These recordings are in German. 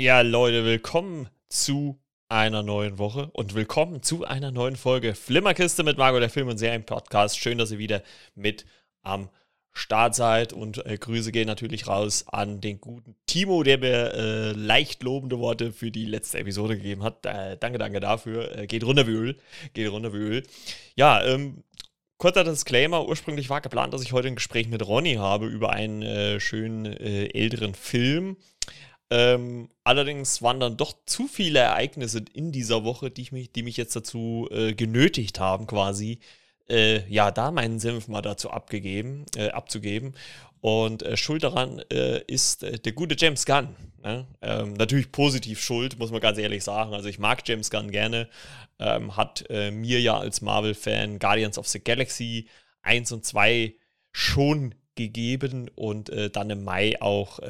Ja, Leute, willkommen zu einer neuen Woche und willkommen zu einer neuen Folge Flimmerkiste mit Margot, der Film- und Serien-Podcast. Schön, dass ihr wieder mit am Start seid und äh, Grüße gehen natürlich raus an den guten Timo, der mir äh, leicht lobende Worte für die letzte Episode gegeben hat. Äh, danke, danke dafür. Äh, geht runter wie Öl. Geht runter wie Öl. Ja, ähm, kurzer Disclaimer. Ursprünglich war geplant, dass ich heute ein Gespräch mit Ronny habe über einen äh, schönen äh, älteren Film. Ähm, allerdings waren dann doch zu viele Ereignisse in dieser Woche, die, mich, die mich jetzt dazu äh, genötigt haben, quasi, äh, ja, da meinen Senf mal dazu abgegeben, äh, abzugeben. Und äh, schuld daran äh, ist äh, der gute James Gunn. Ne? Ähm, natürlich positiv schuld, muss man ganz ehrlich sagen. Also ich mag James Gunn gerne. Ähm, hat mir ja als Marvel-Fan Guardians of the Galaxy 1 und 2 schon gegeben und dann im Mai auch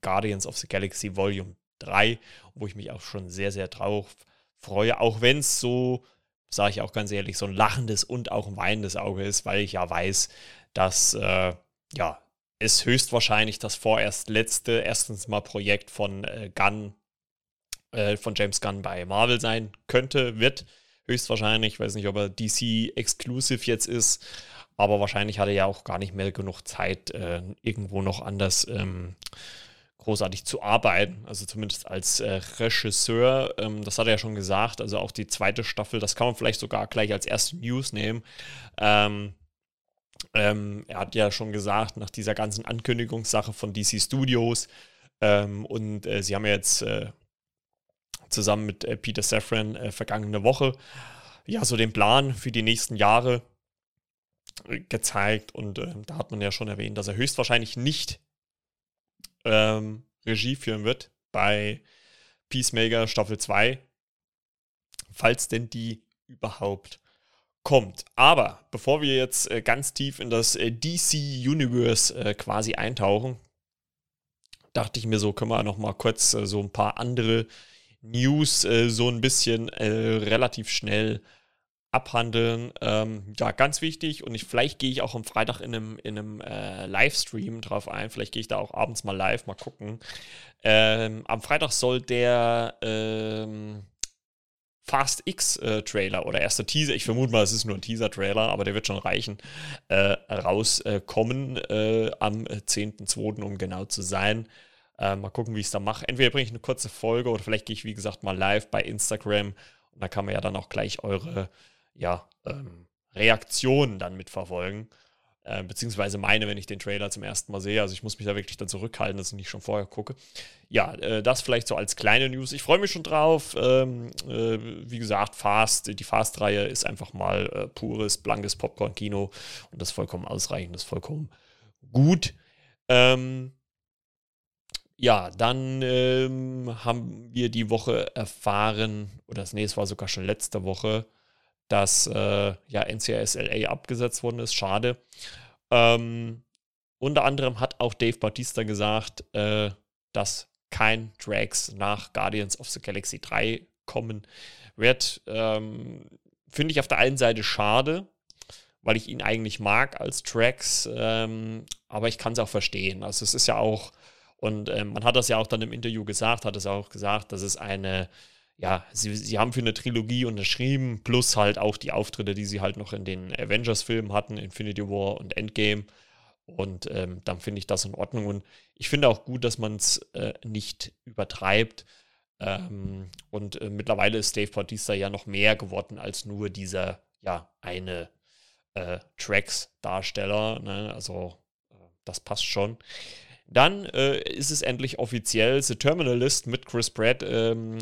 Guardians of the Galaxy Volume 3, wo ich mich auch schon sehr, sehr drauf freue, auch wenn es so, sage ich auch ganz ehrlich, so ein lachendes und auch ein weinendes Auge ist, weil ich ja weiß, dass äh, ja, es höchstwahrscheinlich das vorerst letzte, erstens mal Projekt von äh, Gunn, äh, von James Gunn bei Marvel sein könnte, wird höchstwahrscheinlich. Ich weiß nicht, ob er DC Exclusive jetzt ist, aber wahrscheinlich hat er ja auch gar nicht mehr genug Zeit, äh, irgendwo noch anders ähm, großartig zu arbeiten, also zumindest als äh, Regisseur. Ähm, das hat er ja schon gesagt, also auch die zweite Staffel, das kann man vielleicht sogar gleich als erste News nehmen. Ähm, ähm, er hat ja schon gesagt, nach dieser ganzen Ankündigungssache von DC Studios ähm, und äh, sie haben ja jetzt äh, zusammen mit äh, Peter Safran äh, vergangene Woche ja so den Plan für die nächsten Jahre äh, gezeigt und da hat man ja schon erwähnt, dass er höchstwahrscheinlich nicht ähm, Regie führen wird bei Peacemaker Staffel 2, falls denn die überhaupt kommt. Aber bevor wir jetzt äh, ganz tief in das äh, DC Universe äh, quasi eintauchen, dachte ich mir so, können wir noch mal kurz äh, so ein paar andere News äh, so ein bisschen äh, relativ schnell abhandeln. Ähm, ja, ganz wichtig und ich, vielleicht gehe ich auch am Freitag in einem, in einem äh, Livestream drauf ein. Vielleicht gehe ich da auch abends mal live, mal gucken. Ähm, am Freitag soll der ähm, Fast X äh, oder erster Teaser, ich vermute mal, es ist nur ein Teaser-Trailer, aber der wird schon reichen, äh, rauskommen äh, am 10.2., um genau zu sein. Äh, mal gucken, wie ich es da mache. Entweder bringe ich eine kurze Folge oder vielleicht gehe ich, wie gesagt, mal live bei Instagram und da kann man ja dann auch gleich eure ja, ähm, Reaktionen dann mitverfolgen. Äh, beziehungsweise meine, wenn ich den Trailer zum ersten Mal sehe. Also ich muss mich da wirklich dann zurückhalten, dass ich nicht schon vorher gucke. Ja, äh, das vielleicht so als kleine News. Ich freue mich schon drauf. Ähm, äh, wie gesagt, Fast, die Fast-Reihe ist einfach mal äh, pures, blankes Popcorn-Kino und das vollkommen ausreichend, das vollkommen gut. Ähm, ja, dann ähm, haben wir die Woche erfahren, oder das, nee, es war sogar schon letzte Woche, dass äh, ja NCSLA abgesetzt worden ist. Schade. Ähm, unter anderem hat auch Dave Bautista gesagt, äh, dass kein Drags nach Guardians of the Galaxy 3 kommen wird. Ähm, Finde ich auf der einen Seite schade, weil ich ihn eigentlich mag als Drax, ähm, aber ich kann es auch verstehen. Also es ist ja auch, und ähm, man hat das ja auch dann im Interview gesagt, hat es auch gesagt, dass es eine ja, sie, sie haben für eine Trilogie unterschrieben, plus halt auch die Auftritte, die sie halt noch in den Avengers-Filmen hatten, Infinity War und Endgame. Und ähm, dann finde ich das in Ordnung. Und ich finde auch gut, dass man es äh, nicht übertreibt. Ähm, und äh, mittlerweile ist Dave Bautista ja noch mehr geworden als nur dieser, ja, eine äh, Tracks-Darsteller. Ne? Also, äh, das passt schon. Dann äh, ist es endlich offiziell, The Terminalist mit Chris Pratt ähm,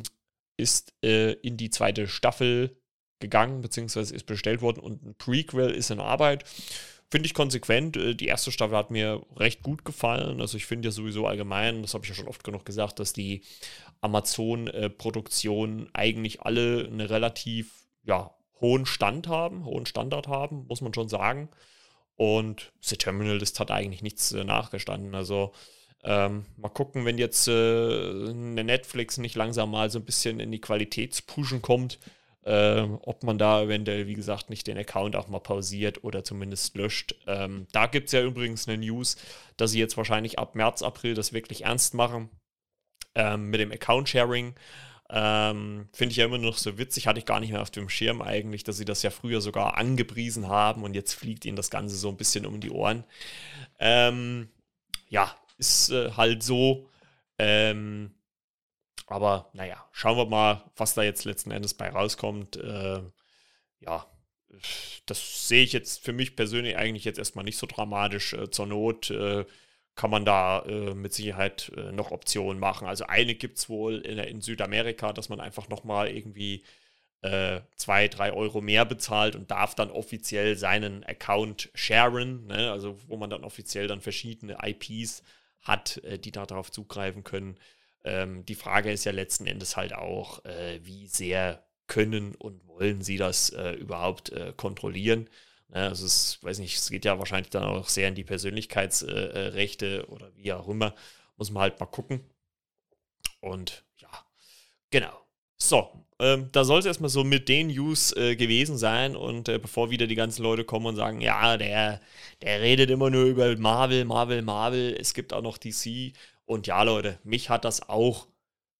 ist äh, in die zweite Staffel gegangen, beziehungsweise ist bestellt worden und ein Prequel ist in Arbeit. Finde ich konsequent. Äh, die erste Staffel hat mir recht gut gefallen. Also ich finde ja sowieso allgemein, das habe ich ja schon oft genug gesagt, dass die Amazon-Produktionen eigentlich alle einen relativ ja, hohen Stand haben, hohen Standard haben, muss man schon sagen. Und The Terminalist hat eigentlich nichts äh, nachgestanden. Also ähm, mal gucken, wenn jetzt äh, Netflix nicht langsam mal so ein bisschen in die Qualitätspushen kommt, äh, ob man da eventuell, wie gesagt, nicht den Account auch mal pausiert oder zumindest löscht. Ähm, da gibt es ja übrigens eine News, dass sie jetzt wahrscheinlich ab März, April das wirklich ernst machen. ähm, mit dem Account-Sharing. Ähm, Finde ich ja immer noch so witzig, hatte ich gar nicht mehr auf dem Schirm eigentlich, dass sie das ja früher sogar angepriesen haben und jetzt fliegt ihnen das Ganze so ein bisschen um die Ohren. Ähm, ja, ist äh, halt so. Ähm, aber naja, schauen wir mal, was da jetzt letzten Endes bei rauskommt. Äh, ja, das sehe ich jetzt für mich persönlich eigentlich jetzt erstmal nicht so dramatisch. Äh, zur Not äh, kann man da äh, mit Sicherheit äh, noch Optionen machen. Also eine gibt es wohl in, in, Südamerika, dass man einfach nochmal irgendwie äh, zwei, drei Euro mehr bezahlt und darf dann offiziell seinen Account sharen, ne? also wo man dann offiziell dann verschiedene IPs hat, äh, die da darauf zugreifen können. Ähm, die Frage ist ja letzten Endes halt auch, äh, wie sehr können und wollen sie das äh, überhaupt äh, kontrollieren. Ja, also es, weiß nicht, es geht ja wahrscheinlich dann auch sehr in die Persönlichkeitsrechte äh, oder wie auch immer. Muss man halt mal gucken. Und ja, genau. So, ähm, da soll es erstmal so mit den News äh, gewesen sein. Und äh, bevor wieder die ganzen Leute kommen und sagen, ja, der, der redet immer nur über Marvel, Marvel, Marvel, es gibt auch noch DC. Und ja, Leute, mich hat das auch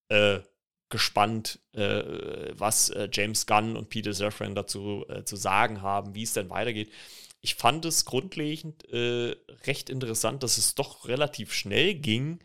äh, gespannt, äh, was äh, James Gunn und Peter Safran dazu äh, zu sagen haben, wie es denn weitergeht. Ich fand es grundlegend recht interessant, dass es doch relativ schnell ging,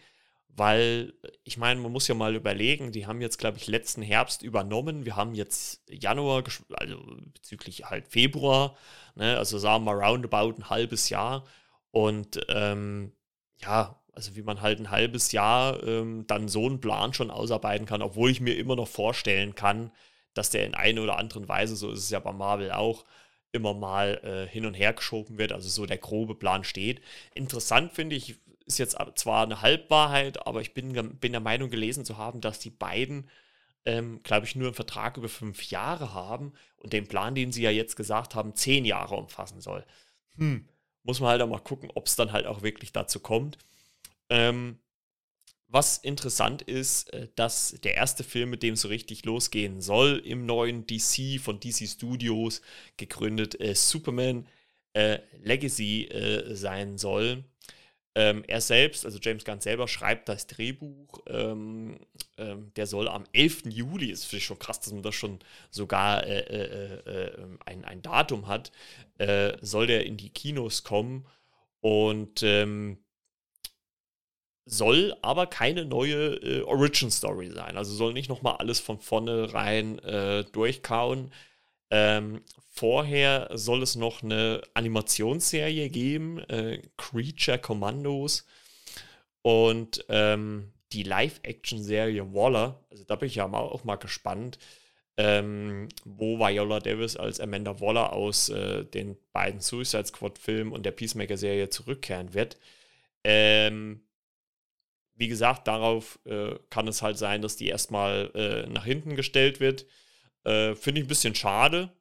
weil ich meine, man muss ja mal überlegen, die haben jetzt, glaube ich, letzten Herbst übernommen. Wir haben jetzt Januar, also bezüglich halt Februar, ne, also sagen wir roundabout ein halbes Jahr. Und ähm, ja, also wie man halt ein halbes Jahr ähm, dann so einen Plan schon ausarbeiten kann, obwohl ich mir immer noch vorstellen kann, dass der in einer oder anderen Weise, so ist es ja bei Marvel auch, immer mal äh, hin und her geschoben wird, also so der grobe Plan steht. Interessant finde ich, ist jetzt zwar eine Halbwahrheit, aber ich bin, bin der Meinung gelesen zu haben, dass die beiden, ähm, glaube ich, nur einen Vertrag über fünf Jahre haben und den Plan, den sie ja jetzt gesagt haben, zehn Jahre umfassen soll. Hm, muss man halt auch mal gucken, ob es dann halt auch wirklich dazu kommt. Ähm, was interessant ist, äh, dass der erste Film, mit dem so richtig losgehen soll, im neuen DC von DC Studios gegründet, äh, Superman äh, Legacy äh, sein soll. Ähm, er selbst, also James Gunn selber, schreibt das Drehbuch. Ähm, ähm, der soll am 11. Juli, ist für schon krass, dass man das schon sogar äh, äh, ähm, ein, ein Datum hat, soll der in die Kinos kommen. Und ähm, soll aber keine neue äh, Origin Story sein. Also soll nicht nochmal alles von vorne rein äh, durchkauen. Ähm, vorher soll es noch eine Animationsserie geben, äh, Creature Commandos. Und ähm, die Live-Action-Serie Waller, also da bin ich ja auch mal gespannt, ähm, wo Viola Davis als Amanda Waller aus äh, den beiden Suicide Squad-Filmen und der Peacemaker-Serie zurückkehren wird. Ähm, wie gesagt, darauf äh, kann es halt sein, dass die erstmal äh, nach hinten gestellt wird. Äh, Finde ich ein bisschen schade,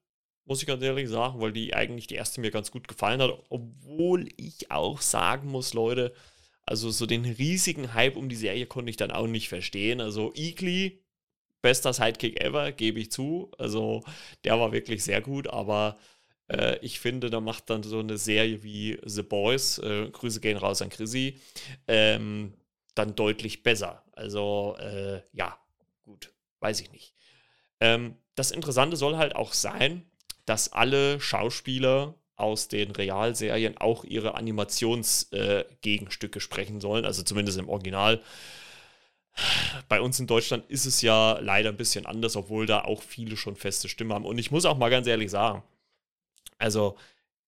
muss ich ganz ehrlich sagen, weil die eigentlich die erste mir ganz gut gefallen hat. Obwohl ich auch sagen muss, Leute, also so den riesigen Hype um die Serie konnte ich dann auch nicht verstehen. Also Eagly, bester Sidekick ever, gebe ich zu. Also der war wirklich sehr gut, aber äh, ich finde, da macht dann so eine Serie wie The Boys, äh, Grüße gehen raus an Chrissy, ähm, dann deutlich besser. Also äh, ja, gut, weiß ich nicht. Ähm, das Interessante soll halt auch sein, dass alle Schauspieler aus den Realserien auch ihre Animationsgegenstücke äh, sprechen sollen, also zumindest im Original. Bei uns in Deutschland ist es ja leider ein bisschen anders, obwohl da auch viele schon feste Stimmen haben. Und ich muss auch mal ganz ehrlich sagen, also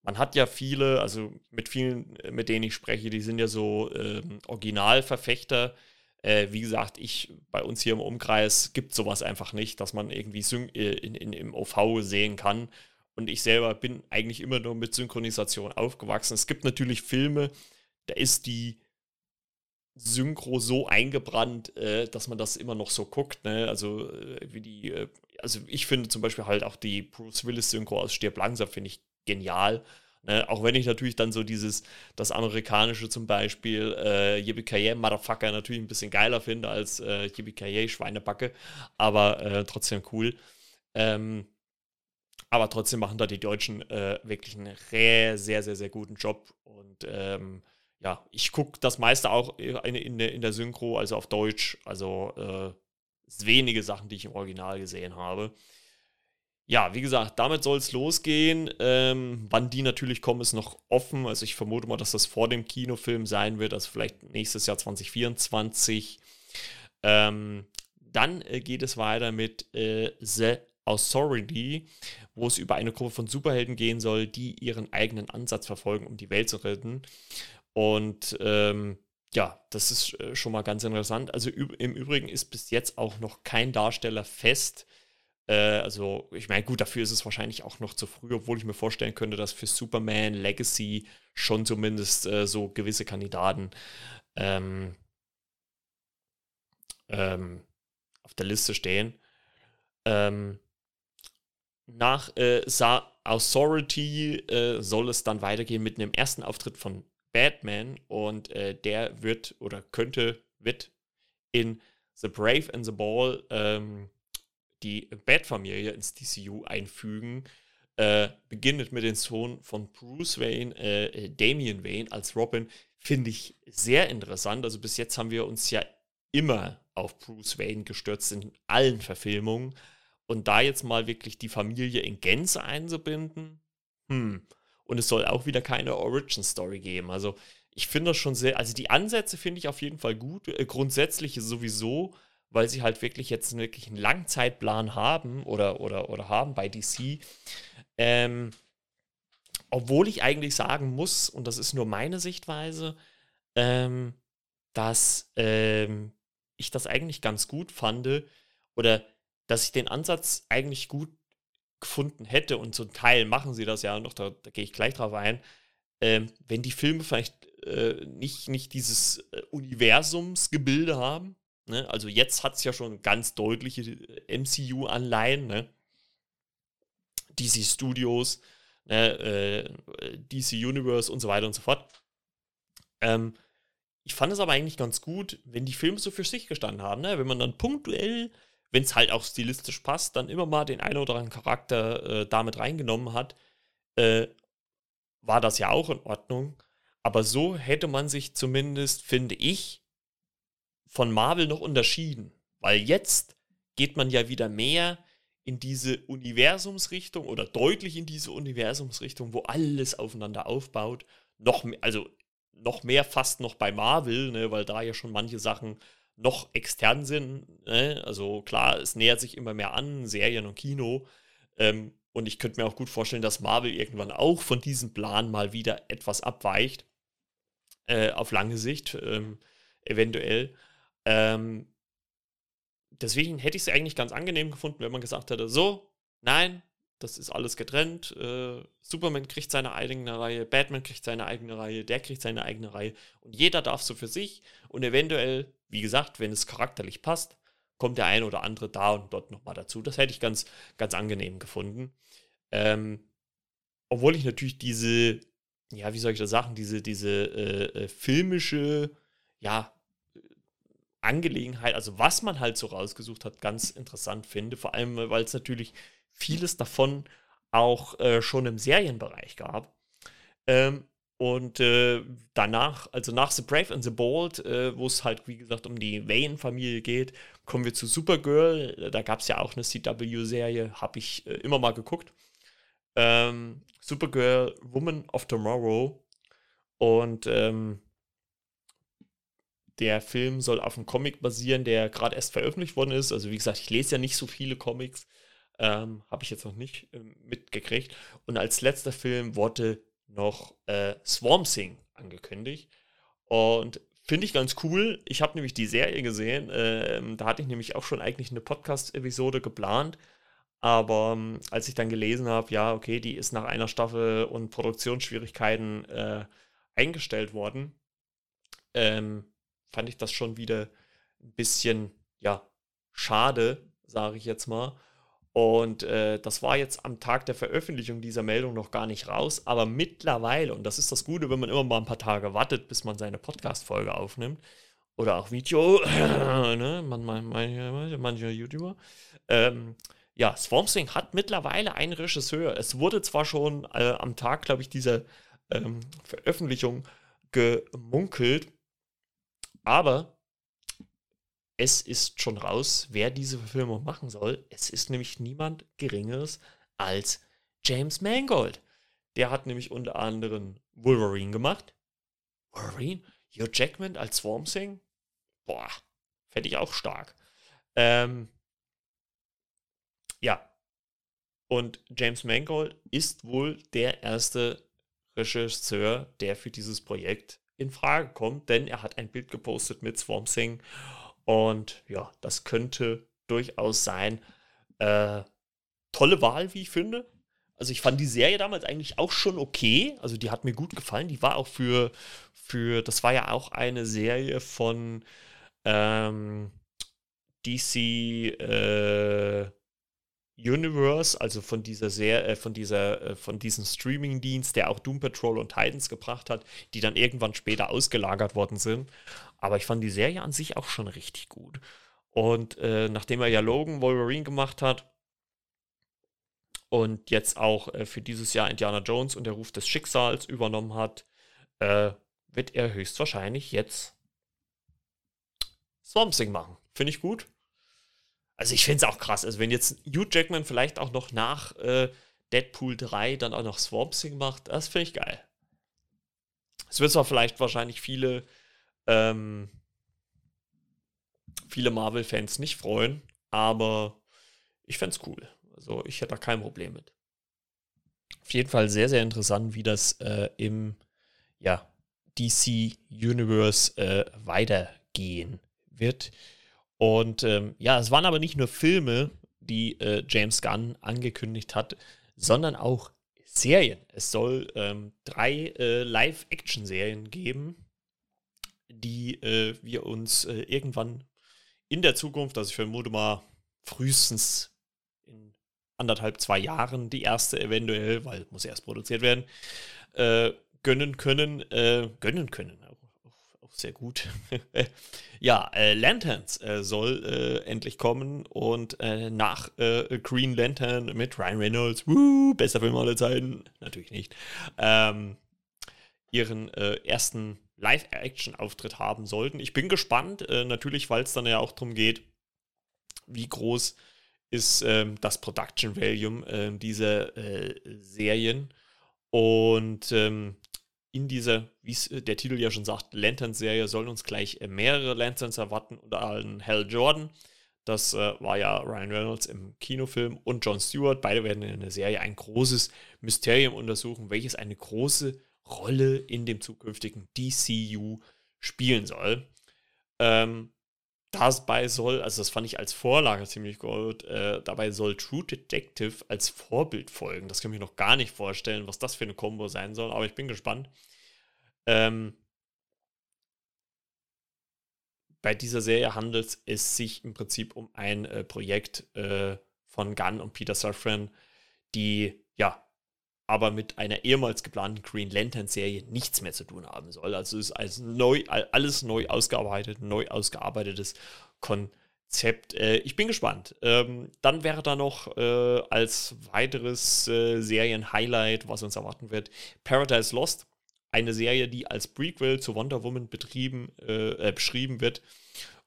man hat ja viele, also mit vielen, äh, mit denen ich spreche, die sind ja so ähm, Originalverfechter. Äh, wie gesagt, ich bei uns hier im Umkreis gibt sowas einfach nicht, dass man irgendwie äh, in, in, im OV sehen kann. Und ich selber bin eigentlich immer nur mit Synchronisation aufgewachsen. Es gibt natürlich Filme, da ist die Synchro so eingebrannt, äh, dass man das immer noch so guckt. Ne? Also äh, wie die, äh, also ich finde zum Beispiel halt auch die Bruce Willis Synchro aus Stirb langsam finde ich genial. Ne? Auch wenn ich natürlich dann so dieses, das amerikanische zum Beispiel, äh, Yippie Motherfucker natürlich ein bisschen geiler finde als äh, Yippie Schweinebacke, aber äh, trotzdem cool. Ähm, aber trotzdem machen da die Deutschen äh, wirklich einen sehr, sehr, sehr guten Job und ähm, ja, ich gucke das meiste auch in, in, der, in der Synchro, also auf Deutsch. Also äh, wenige Sachen, die ich im Original gesehen habe. Ja, wie gesagt, damit soll es losgehen. Ähm, wann die natürlich kommen, ist noch offen. Also ich vermute mal, dass das vor dem Kinofilm sein wird, also vielleicht nächstes Jahr 2024. Ähm, dann äh, geht es weiter mit äh, The Authority, wo es über eine Gruppe von Superhelden gehen soll, die ihren eigenen Ansatz verfolgen, um die Welt zu retten. Und ähm, ja, das ist äh, schon mal ganz interessant. Also im Übrigen ist bis jetzt auch noch kein Darsteller fest. Äh, also ich meine, gut, dafür ist es wahrscheinlich auch noch zu früh, obwohl ich mir vorstellen könnte, dass für Superman Legacy schon zumindest äh, so gewisse Kandidaten ähm, ähm, auf der Liste stehen. Ähm, nach äh, Authority äh, soll es dann weitergehen mit einem ersten Auftritt von Batman und äh, der wird oder könnte, wird in The Brave and the Ball ähm, die Bat-Familie ins DCU einfügen. Äh, beginnt mit dem Sohn von Bruce Wayne, äh, Damian Wayne als Robin, finde ich sehr interessant. Also bis jetzt haben wir uns ja immer auf Bruce Wayne gestürzt in allen Verfilmungen. Und da jetzt mal wirklich die Familie in Gänze einzubinden, hm. Und es soll auch wieder keine Origin-Story geben. Also ich finde das schon sehr, also die Ansätze finde ich auf jeden Fall gut. Äh, grundsätzlich sowieso, weil sie halt wirklich jetzt einen Langzeitplan haben oder, oder, oder haben bei DC. Ähm, obwohl ich eigentlich sagen muss, und das ist nur meine Sichtweise, ähm, dass ähm, ich das eigentlich ganz gut fand oder dass ich den Ansatz eigentlich gut gefunden hätte, und zum Teil machen sie das ja noch, da, da gehe ich gleich drauf ein, ähm, wenn die Filme vielleicht äh, nicht, nicht dieses äh, Universumsgebilde haben. Ne? Also jetzt hat es ja schon ganz deutliche äh, MCU-Anleihen, ne? DC Studios, ne? äh, DC Universe und so weiter und so fort. Ähm, ich fand es aber eigentlich ganz gut, wenn die Filme so für sich gestanden haben, ne? wenn man dann punktuell wenn es halt auch stilistisch passt, dann immer mal den einen oder anderen Charakter äh, damit reingenommen hat, äh, war das ja auch in Ordnung. Aber so hätte man sich zumindest, finde ich, von Marvel noch unterschieden. Weil jetzt geht man ja wieder mehr in diese Universumsrichtung oder deutlich in diese Universumsrichtung, wo alles aufeinander aufbaut. Noch mehr, also noch mehr fast noch bei Marvel, ne, weil da ja schon manche Sachen noch extern sind. Ne? Also klar, es nähert sich immer mehr an, Serien und Kino. Ähm, und ich könnte mir auch gut vorstellen, dass Marvel irgendwann auch von diesem Plan mal wieder etwas abweicht. Äh, auf lange Sicht, ähm, eventuell. Ähm, deswegen hätte ich es eigentlich ganz angenehm gefunden, wenn man gesagt hätte, so, nein, das ist alles getrennt. Äh, Superman kriegt seine eigene Reihe, Batman kriegt seine eigene Reihe, der kriegt seine eigene Reihe. Und jeder darf so für sich und eventuell wie gesagt, wenn es charakterlich passt, kommt der ein oder andere da und dort nochmal dazu. Das hätte ich ganz, ganz angenehm gefunden. Ähm, obwohl ich natürlich diese, ja, wie soll ich das sagen, diese, diese äh, äh, filmische, ja, Angelegenheit, also was man halt so rausgesucht hat, ganz interessant finde. Vor allem, weil es natürlich vieles davon auch äh, schon im Serienbereich gab. Ähm, und äh, danach, also nach The Brave and the Bold, äh, wo es halt, wie gesagt, um die Wayne-Familie geht, kommen wir zu Supergirl. Da gab es ja auch eine CW-Serie, habe ich äh, immer mal geguckt. Ähm, Supergirl, Woman of Tomorrow. Und ähm, der Film soll auf einem Comic basieren, der gerade erst veröffentlicht worden ist. Also wie gesagt, ich lese ja nicht so viele Comics. Ähm, habe ich jetzt noch nicht ähm, mitgekriegt. Und als letzter Film wurde noch äh, Swarm Thing angekündigt. Und finde ich ganz cool. Ich habe nämlich die Serie gesehen. Ähm, da hatte ich nämlich auch schon eigentlich eine Podcast-Episode geplant. Aber ähm, als ich dann gelesen habe, ja, okay, die ist nach einer Staffel und Produktionsschwierigkeiten äh, eingestellt worden, ähm, fand ich das schon wieder ein bisschen, ja, schade, sage ich jetzt mal. Und äh, das war jetzt am Tag der Veröffentlichung dieser Meldung noch gar nicht raus, aber mittlerweile, und das ist das Gute, wenn man immer mal ein paar Tage wartet, bis man seine Podcast-Folge aufnimmt, oder auch Video, ne, man, man, manche, manche YouTuber, ähm, ja, Swamp Thing hat mittlerweile einen Regisseur. Es wurde zwar schon äh, am Tag, glaube ich, dieser ähm, Veröffentlichung gemunkelt. Aber es ist schon raus, wer diese Verfilmung machen soll. Es ist nämlich niemand Geringeres als James Mangold. Der hat nämlich unter anderem Wolverine gemacht. Wolverine? Hugh Jackman als Swarm Thing? Boah, fände ich auch stark. Ähm, ja. Und James Mangold ist wohl der erste Regisseur, der für dieses Projekt in Frage kommt, denn er hat ein Bild gepostet mit Swarm Thing und ja, das könnte durchaus sein. Äh, tolle Wahl, wie ich finde. Also ich fand die Serie damals eigentlich auch schon okay. Also die hat mir gut gefallen. Die war auch für, für das war ja auch eine Serie von ähm, DC äh, Universe, also von dieser Serie, äh, von dieser, äh, von diesem Streaming-Dienst, der auch Doom Patrol und Titans gebracht hat, die dann irgendwann später ausgelagert worden sind. Aber ich fand die Serie an sich auch schon richtig gut. Und äh, nachdem er ja Logan Wolverine gemacht hat und jetzt auch äh, für dieses Jahr Indiana Jones und der Ruf des Schicksals übernommen hat, äh, wird er höchstwahrscheinlich jetzt Swamp Thing machen. Finde ich gut. Also ich finde es auch krass. Also wenn jetzt Hugh Jackman vielleicht auch noch nach äh, Deadpool 3 dann auch noch Swamp Thing macht, das finde ich geil. Es wird zwar vielleicht wahrscheinlich viele ähm, viele Marvel-Fans nicht freuen, aber ich fände es cool. Also ich hätte da kein Problem mit. Auf jeden Fall sehr, sehr interessant, wie das äh, im ja, DC Universe äh, weitergehen wird. Und ähm, ja, es waren aber nicht nur Filme, die äh, James Gunn angekündigt hat, sondern auch Serien. Es soll ähm, drei äh, Live-Action-Serien geben, die äh, wir uns äh, irgendwann in der Zukunft, also ich vermute mal frühestens in anderthalb, zwei Jahren, die erste eventuell, weil muss erst produziert werden, äh, gönnen können, äh, gönnen können, auch, sehr gut. ja, äh, Lanterns äh, soll endlich kommen und nach Green Lantern mit Ryan Reynolds, woo, bester Film aller Zeiten, natürlich nicht, ähm, ihren ersten Live-Action-Auftritt haben sollten. Ich bin gespannt, äh, natürlich, weil es dann ja auch darum geht, wie groß ist ähm, das Production Value äh, dieser äh, Serien. Und ähm, in dieser, wie äh, der Titel ja schon sagt, Lanterns-Serie sollen uns gleich äh, mehrere Lanterns erwarten, unter anderem Hal Jordan. Das äh, war ja Ryan Reynolds im Kinofilm und Jon Stewart. Beide werden in der Serie ein großes Mysterium untersuchen, welches eine große Rolle in dem zukünftigen DCU spielen soll. Ähm, dabei soll, also das fand ich als Vorlage ziemlich gut, äh, dabei soll True Detective als Vorbild folgen. Das kann ich mir noch gar nicht vorstellen, was das für eine Combo sein soll, aber ich bin gespannt. Ähm, bei dieser Serie handelt es sich im Prinzip um ein äh, Projekt äh, von Gunn und Peter Safran, die ja aber mit einer ehemals geplanten Green Lantern-Serie nichts mehr zu tun haben soll. Also ist als neu, alles neu ausgearbeitet, neu ausgearbeitetes Konzept. Äh, ich bin gespannt. Ähm, dann wäre da noch äh, als weiteres äh, Serien-Highlight, was uns erwarten wird, Paradise Lost. Eine Serie, die als Prequel zu Wonder Woman betrieben, äh, äh, beschrieben wird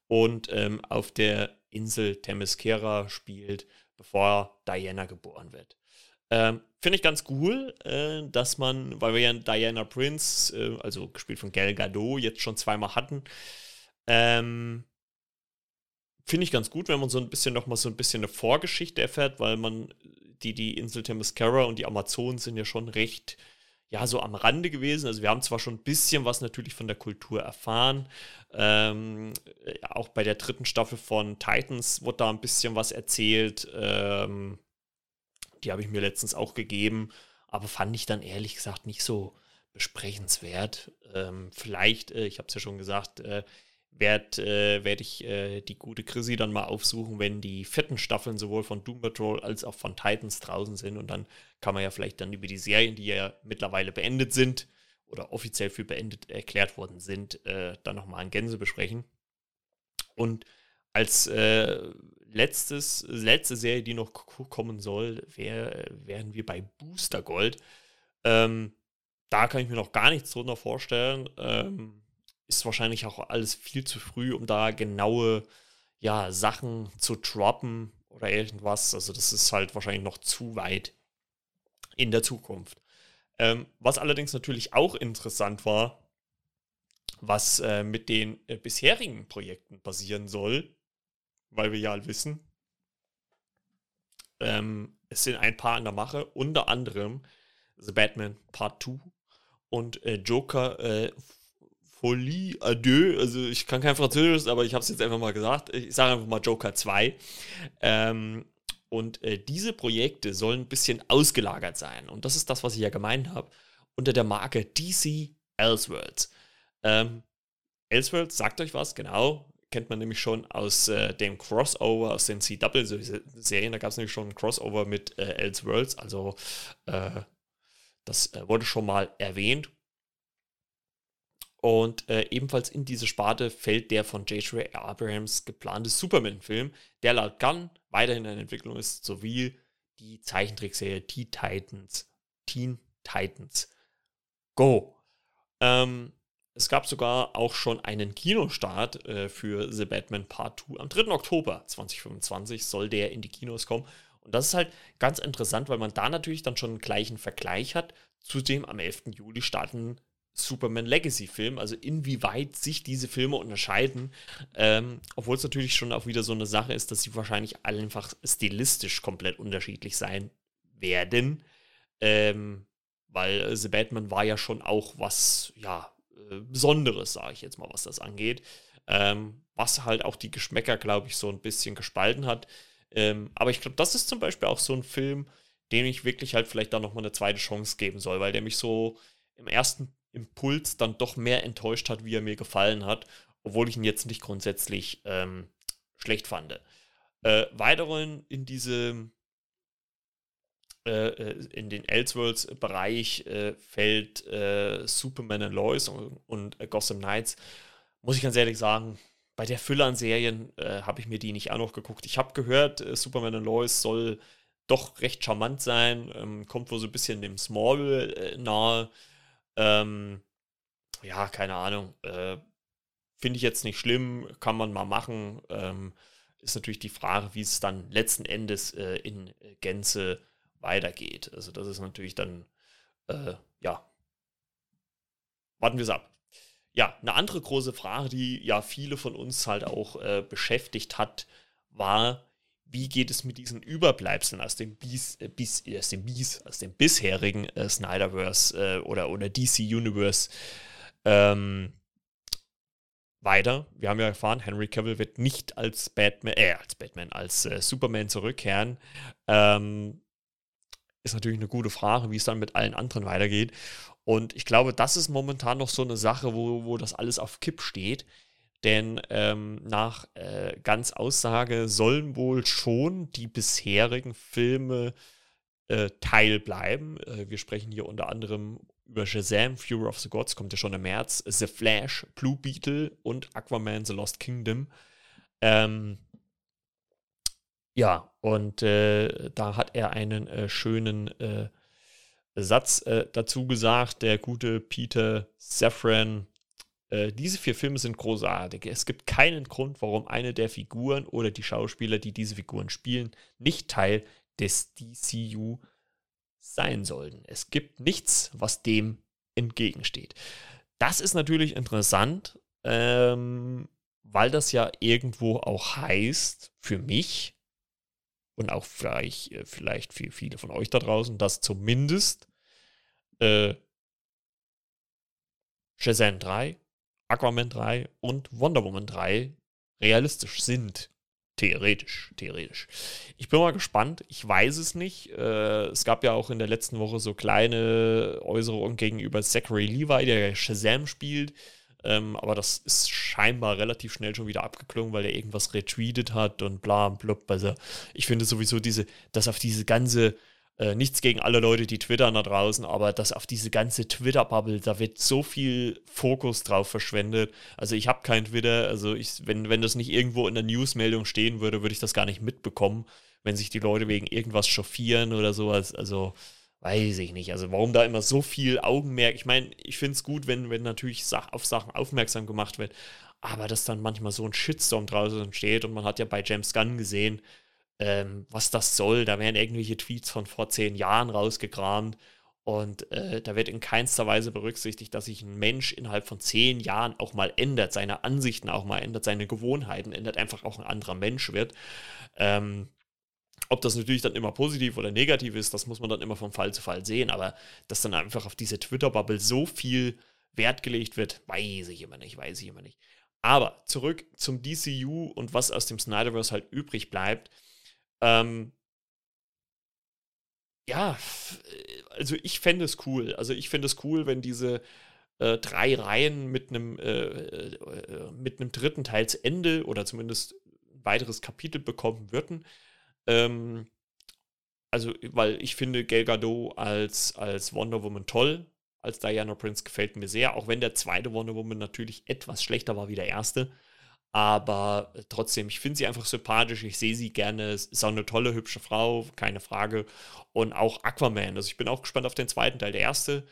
und ähm, auf der Insel Themyscira spielt, bevor Diana geboren wird. Ähm, Finde ich ganz cool, äh, dass man, weil wir ja Diana Prince, äh, also gespielt von Gal Gadot, jetzt schon zweimal hatten, ähm, finde ich ganz gut, wenn man so ein bisschen nochmal so ein bisschen eine Vorgeschichte erfährt, weil man die, die Insel Themyscira und die Amazonen sind ja schon recht, ja, so am Rande gewesen. Also wir haben zwar schon ein bisschen was natürlich von der Kultur erfahren. Ähm, auch bei der dritten Staffel von Titans wurde da ein bisschen was erzählt. Ähm, die habe ich mir letztens auch gegeben, aber fand ich dann ehrlich gesagt nicht so besprechenswert. Ähm, vielleicht, äh, ich habe es ja schon gesagt, äh, werde äh, werd ich äh, die gute Chrissy dann mal aufsuchen, wenn die vierten Staffeln sowohl von Doom Patrol als auch von Titans draußen sind. Und dann kann man ja vielleicht dann über die Serien, die ja mittlerweile beendet sind oder offiziell für beendet erklärt worden sind, äh, dann nochmal ein Gänse besprechen. Und als äh, letztes, letzte Serie, die noch kommen soll, wär, wären wir bei Booster Gold. Ähm, da kann ich mir noch gar nichts drunter vorstellen. Ähm, ist wahrscheinlich auch alles viel zu früh, um da genaue ja, Sachen zu droppen oder irgendwas. Also das ist halt wahrscheinlich noch zu weit in der Zukunft. Ähm, was allerdings natürlich auch interessant war, was äh, mit den äh, bisherigen Projekten passieren soll, weil wir ja wissen, ähm, es sind ein paar in der Mache, unter anderem The Batman Part 2 und äh, Joker äh, Folie Adieu. Also ich kann kein Französisch, aber ich habe es jetzt einfach mal gesagt. Ich sage einfach mal Joker 2. Ähm, und äh, diese Projekte sollen ein bisschen ausgelagert sein. Und das ist das, was ich ja gemeint habe. Unter der Marke DC Elseworlds. Ähm, Elseworlds sagt euch was, genau. Kennt man nämlich schon aus äh, dem Crossover, aus den CW-Serien. Da gab es nämlich schon ein Crossover mit äh, Elseworlds. Also äh, das äh, wurde schon mal erwähnt. Und äh, ebenfalls in diese Sparte fällt der von J.J. Abrahams geplante Superman-Film, der laut Gunn weiterhin in Entwicklung ist, sowie die Zeichentrickserie Teen Titans. Teen Titans Go. Ähm, es gab sogar auch schon einen Kinostart äh, für The Batman Part 2. Am 3. Oktober 2025 soll der in die Kinos kommen. Und das ist halt ganz interessant, weil man da natürlich dann schon einen gleichen Vergleich hat zu dem am 11. Juli starten Superman Legacy Film, also inwieweit sich diese Filme unterscheiden, ähm, obwohl es natürlich schon auch wieder so eine Sache ist, dass sie wahrscheinlich einfach stilistisch komplett unterschiedlich sein werden, ähm, weil The Batman war ja schon auch was, ja, Besonderes, sage ich jetzt mal, was das angeht, ähm, was halt auch die Geschmäcker, glaube ich, so ein bisschen gespalten hat, ähm, aber ich glaube, das ist zum Beispiel auch so ein Film, dem ich wirklich halt vielleicht da nochmal eine zweite Chance geben soll, weil der mich so im ersten Impuls dann doch mehr enttäuscht hat, wie er mir gefallen hat, obwohl ich ihn jetzt nicht grundsätzlich ähm, schlecht fand. Äh, weiterhin in diesem äh, in den Elseworlds-Bereich äh, fällt äh, Superman and Lois und, äh, Gotham Knights. Muss ich ganz ehrlich sagen, bei der Fülle an Serien habe ich mir die nicht auch noch geguckt. Ich habe gehört, Superman and Lois soll doch recht charmant sein, ähm, kommt wohl so ein bisschen dem Small nahe. Ähm, ja, keine Ahnung. Äh, Finde ich jetzt nicht schlimm, kann man mal machen. Ähm, ist natürlich die Frage, wie es dann letzten Endes äh, in Gänze weitergeht. Also das ist natürlich dann, äh, ja, warten wir es ab. Ja, eine andere große Frage, die ja viele von uns halt auch äh, beschäftigt hat, war, wie geht es mit diesen Überbleibseln aus dem Bies, äh, Bies, aus dem Bies, aus dem bisherigen äh, Snyderverse äh, oder, oder DC Universe ähm, weiter. Wir haben ja erfahren, Henry Cavill wird nicht als Batman, äh, als Batman, als äh, Superman zurückkehren. Ähm, ist natürlich eine gute Frage, wie es dann mit allen anderen weitergeht. Und ich glaube, das ist momentan noch so eine Sache, wo, wo das alles auf Kipp steht. Denn ähm, nach äh, ganz Aussage sollen wohl schon die bisherigen Filme äh, Teil bleiben. Äh, wir sprechen hier unter anderem über Shazam, Fury of the Gods, kommt ja schon im März, The Flash, Blue Beetle und Aquaman, The Lost Kingdom. Ähm, ja, und äh, da hat er einen äh, schönen äh, Satz dazu gesagt, der gute Peter Safran äh, diese vier Filme sind großartig. Es gibt keinen Grund, warum eine der Figuren oder die Schauspieler, die diese Figuren spielen, nicht Teil des DCU sein sollten. Es gibt nichts, was dem entgegensteht. Das ist natürlich interessant, ähm, weil das ja irgendwo auch heißt, für mich und auch vielleicht, äh, vielleicht für viele von euch da draußen, dass zumindest äh, Shazam 3 Aquaman 3 und Wonder Woman 3 realistisch sind. Theoretisch, theoretisch. Ich bin mal gespannt. Ich weiß es nicht. Äh, es gab ja auch in der letzten Woche so kleine Äußerungen gegenüber Zachary Levi, der Shazam spielt. Ähm, aber das ist scheinbar relativ schnell schon wieder abgeklungen, weil er irgendwas retweetet hat und bla und blub. Also ich finde sowieso diese, dass auf diese ganze äh, nichts gegen alle Leute, die twittern da draußen, aber dass auf diese ganze Twitter-Bubble, da wird so viel Fokus drauf verschwendet. Also ich habe kein Twitter, also ich, wenn, wenn das nicht irgendwo in der Newsmeldung stehen würde, würde ich das gar nicht mitbekommen, wenn sich die Leute wegen irgendwas chauffieren oder sowas. Also weiß ich nicht. Also warum da immer so viel Augenmerk? Ich meine, ich finde es gut, wenn, wenn natürlich auf Sachen aufmerksam gemacht wird, aber dass dann manchmal so ein Shitstorm draußen entsteht und man hat ja bei James Gunn gesehen, ähm, was das soll. Da werden irgendwelche Tweets von vor zehn Jahren rausgekramt und äh, da wird in keinster Weise berücksichtigt, dass sich ein Mensch innerhalb von zehn Jahren auch mal ändert, seine Ansichten auch mal ändert, seine Gewohnheiten ändert, einfach auch ein anderer Mensch wird. Ähm, ob das natürlich dann immer positiv oder negativ ist, das muss man dann immer von Fall zu Fall sehen, aber dass dann einfach auf diese Twitter-Bubble so viel Wert gelegt wird, weiß ich immer nicht, weiß ich immer nicht. Aber zurück zum DCU und was aus dem Snyderverse halt übrig bleibt. Ähm, ja, also ich fände es cool. Also ich fände es cool, wenn diese äh, drei Reihen mit einem äh, äh, mit einem dritten Teilsende oder zumindest ein weiteres Kapitel bekommen würden. Ähm, also, weil ich finde Gal Gadot als, als Wonder Woman toll. Als Diana Prince gefällt mir sehr, auch wenn der zweite Wonder Woman natürlich etwas schlechter war wie der erste. Aber trotzdem, ich finde sie einfach sympathisch. Ich sehe sie gerne. Ist auch eine tolle, hübsche Frau, keine Frage. Und auch Aquaman. Also ich bin auch gespannt auf den zweiten Teil. Der erste,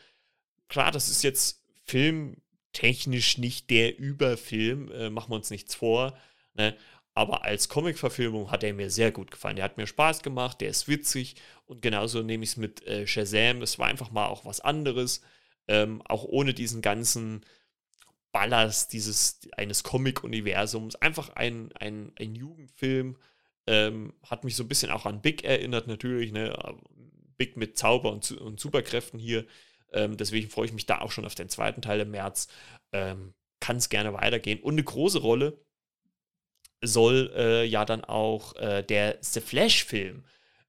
klar, das ist jetzt filmtechnisch nicht der Überfilm. Äh, machen wir uns nichts vor. Ne? Aber als Comic-Verfilmung hat er mir sehr gut gefallen. Der hat mir Spaß gemacht, der ist witzig. Und genauso nehme ich es mit äh, Shazam. Es war einfach mal auch was anderes. Ähm, auch ohne diesen ganzen Ballast dieses, eines Comic-Universums. Einfach ein, ein, ein Jugendfilm. Ähm, hat mich so ein bisschen auch an Big erinnert, natürlich. Ne? Big mit Zauber und, und Superkräften hier. Ähm, deswegen freue ich mich da auch schon auf den zweiten Teil im März. Ähm, Kann es gerne weitergehen. Und eine große Rolle soll äh, ja dann auch äh, der The Flash-Film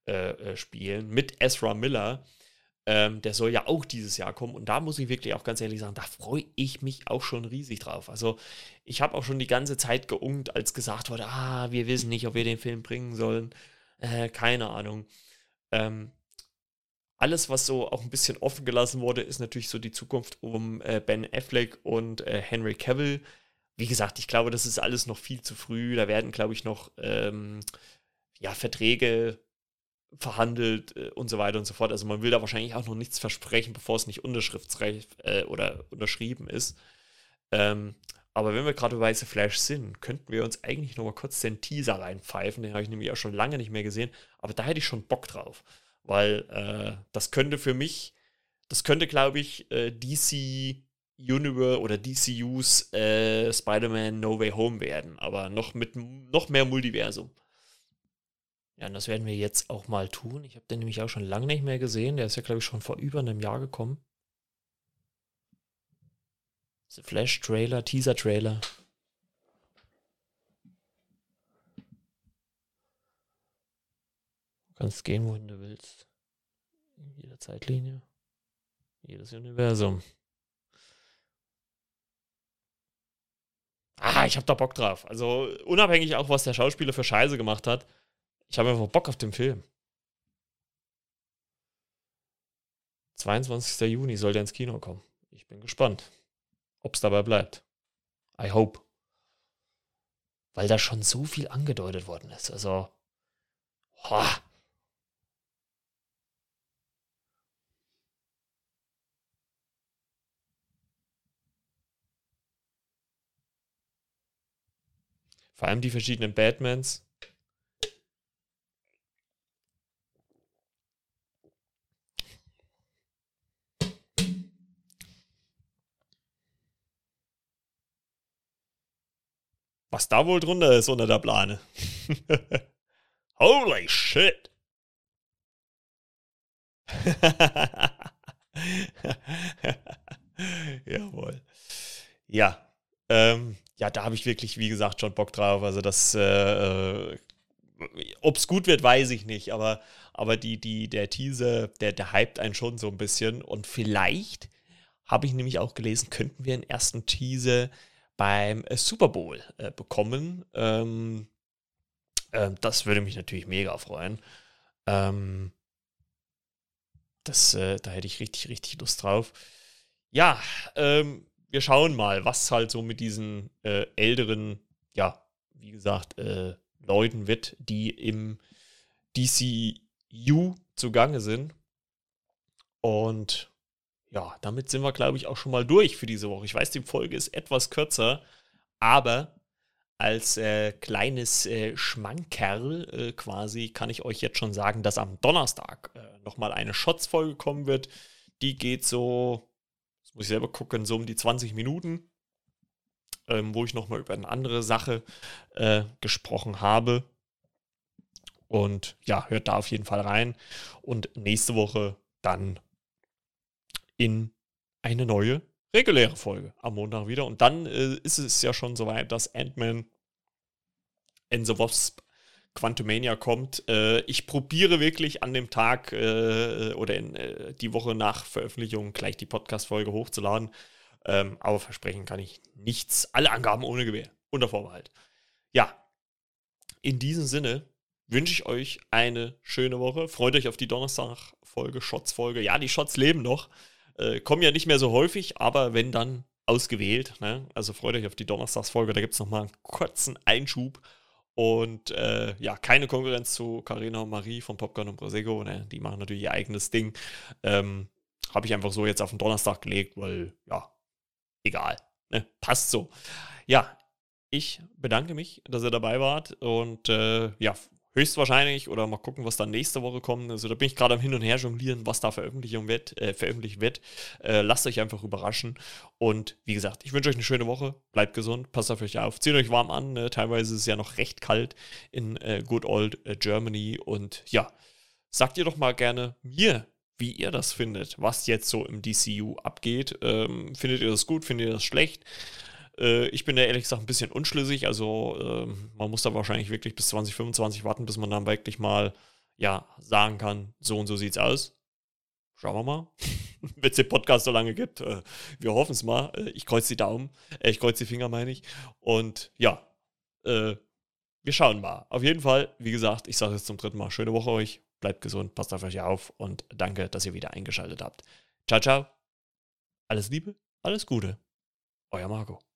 äh, äh spielen mit Ezra Miller. Ähm, der soll ja auch dieses Jahr kommen. Und da muss ich wirklich auch ganz ehrlich sagen, da freue ich mich auch schon riesig drauf. Also ich habe auch schon die ganze Zeit geungt, als gesagt wurde, ah, wir wissen nicht, ob wir den Film bringen sollen. Äh, keine Ahnung. Ähm, alles, was so auch ein bisschen offen gelassen wurde, ist natürlich so die Zukunft um äh, Ben Affleck und äh, Henry Cavill. Wie gesagt, ich glaube, das ist alles noch viel zu früh. Da werden, glaube ich, noch ähm, ja, Verträge verhandelt äh, und so weiter und so fort. Also man will da wahrscheinlich auch noch nichts versprechen, bevor es nicht unterschriftsreich äh, oder unterschrieben ist. Ähm, aber wenn wir gerade bei Weiße Flash sind, könnten wir uns eigentlich noch mal kurz den Teaser reinpfeifen. Den habe ich nämlich auch schon lange nicht mehr gesehen. Aber da hätte ich schon Bock drauf. Weil äh, das könnte für mich, das könnte, glaube ich, äh, DC Universe oder DCUs äh, Spider-Man No Way Home werden. Aber noch mit noch mehr Multiversum. Ja, und das werden wir jetzt auch mal tun. Ich habe den nämlich auch schon lange nicht mehr gesehen. Der ist ja, glaube ich, schon vor über einem Jahr gekommen. The Flash-Trailer, Teaser-Trailer. Du kannst gehen, wohin du willst. In jeder Zeitlinie. Jedes Universum. Ah, ich hab da Bock drauf. Also unabhängig auch, was der Schauspieler für Scheiße gemacht hat. Ich habe einfach Bock auf den Film. 22. Juni soll der ins Kino kommen. Ich bin gespannt, ob es dabei bleibt. I hope. Weil da schon so viel angedeutet worden ist. Also, boah. Vor allem die verschiedenen Batmans. Was da wohl drunter ist unter der Plane. Holy shit. Jawohl. Ja. Ähm, ja, da habe ich wirklich, wie gesagt, schon Bock drauf. Also das, äh, äh ob es gut wird, weiß ich nicht. Aber, aber die, die, der Teaser, der, der hypt einen schon so ein bisschen. Und vielleicht, habe ich nämlich auch gelesen, könnten wir einen ersten Teaser beim äh, Super Bowl äh, bekommen. Ähm, äh, das würde mich natürlich mega freuen. Ähm, das, äh, da hätte ich richtig, richtig Lust drauf. Ja, ähm, wir schauen mal, was halt so mit diesen äh, älteren, ja, wie gesagt, äh, Leuten wird, die im DCU zugange sind. Und ja, damit sind wir, glaube ich, auch schon mal durch für diese Woche. Ich weiß, die Folge ist etwas kürzer, aber als äh, kleines äh, Schmankerl äh, quasi kann ich euch jetzt schon sagen, dass am Donnerstag äh, nochmal eine Shots-Folge kommen wird. Die geht so, das muss ich selber gucken, so um die 20 Minuten, ähm, wo ich nochmal über eine andere Sache äh, gesprochen habe. Und ja, hört da auf jeden Fall rein. Und nächste Woche dann in eine neue reguläre Folge am Montag wieder. Und dann äh, ist es ja schon soweit, dass Ant-Man and the Wasp Quantumania kommt. Äh, ich probiere wirklich an dem Tag äh, oder in, äh, die Woche nach Veröffentlichung gleich die Podcast-Folge hochzuladen. Ähm, aber versprechen kann ich nichts. Alle Angaben ohne Gewehr. Unter Vorbehalt. Ja, in diesem Sinne wünsche ich euch eine schöne Woche. Freut euch auf die Donnerstag-Folge, Shots-Folge. Ja, die Shots leben noch. Äh, kommen ja nicht mehr so häufig, aber wenn dann ausgewählt. Ne? Also freut euch auf die Donnerstagsfolge. Da gibt es nochmal einen kurzen Einschub. Und äh, ja, keine Konkurrenz zu Carina und Marie von Popcorn und Prosecco. Ne? Die machen natürlich ihr eigenes Ding. Ähm, Habe ich einfach so jetzt auf den Donnerstag gelegt, weil ja, egal. Ne? Passt so. Ja, ich bedanke mich, dass ihr dabei wart und äh, ja, höchstwahrscheinlich oder mal gucken, was dann nächste Woche kommt. Also da bin ich gerade am Hin und Her jonglieren, was da Veröffentlichung wird, äh, veröffentlicht wird. Äh, lasst euch einfach überraschen. Und wie gesagt, ich wünsche euch eine schöne Woche. Bleibt gesund, passt auf euch auf, zieht euch warm an. Ne? Teilweise ist es ja noch recht kalt in äh, Good Old äh, Germany. Und ja, sagt ihr doch mal gerne mir, wie ihr das findet, was jetzt so im DCU abgeht. Ähm, findet ihr das gut? Findet ihr das schlecht? Äh, ich bin da ehrlich gesagt ein bisschen unschlüssig. Also äh, man muss da wahrscheinlich wirklich bis 2025 warten, bis man dann wirklich mal ja, sagen kann, so und so sieht's aus. Schauen wir mal. Wenn es den Podcast so lange gibt. Äh, wir hoffen es mal. Äh, ich kreuze die Daumen. Äh, ich kreuze die Finger, meine ich. Und ja, äh, wir schauen mal. Auf jeden Fall, wie gesagt, ich sage es zum dritten Mal. Schöne Woche euch. Bleibt gesund, passt auf euch auf und danke, dass ihr wieder eingeschaltet habt. Ciao, ciao. Alles Liebe, alles Gute. Euer Marco.